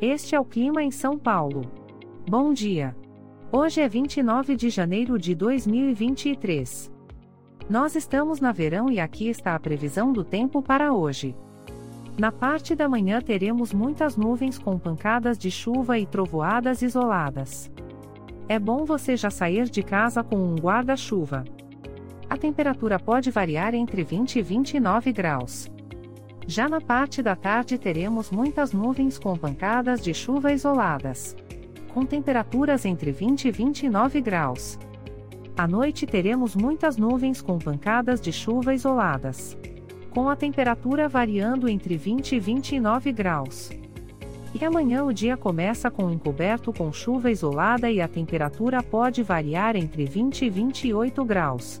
Este é o clima em São Paulo. Bom dia. Hoje é 29 de janeiro de 2023. Nós estamos na verão e aqui está a previsão do tempo para hoje. Na parte da manhã teremos muitas nuvens com pancadas de chuva e trovoadas isoladas. É bom você já sair de casa com um guarda-chuva. A temperatura pode variar entre 20 e 29 graus. Já na parte da tarde teremos muitas nuvens com pancadas de chuva isoladas. Com temperaturas entre 20 e 29 graus. À noite teremos muitas nuvens com pancadas de chuva isoladas. Com a temperatura variando entre 20 e 29 graus. E amanhã o dia começa com encoberto com chuva isolada e a temperatura pode variar entre 20 e 28 graus.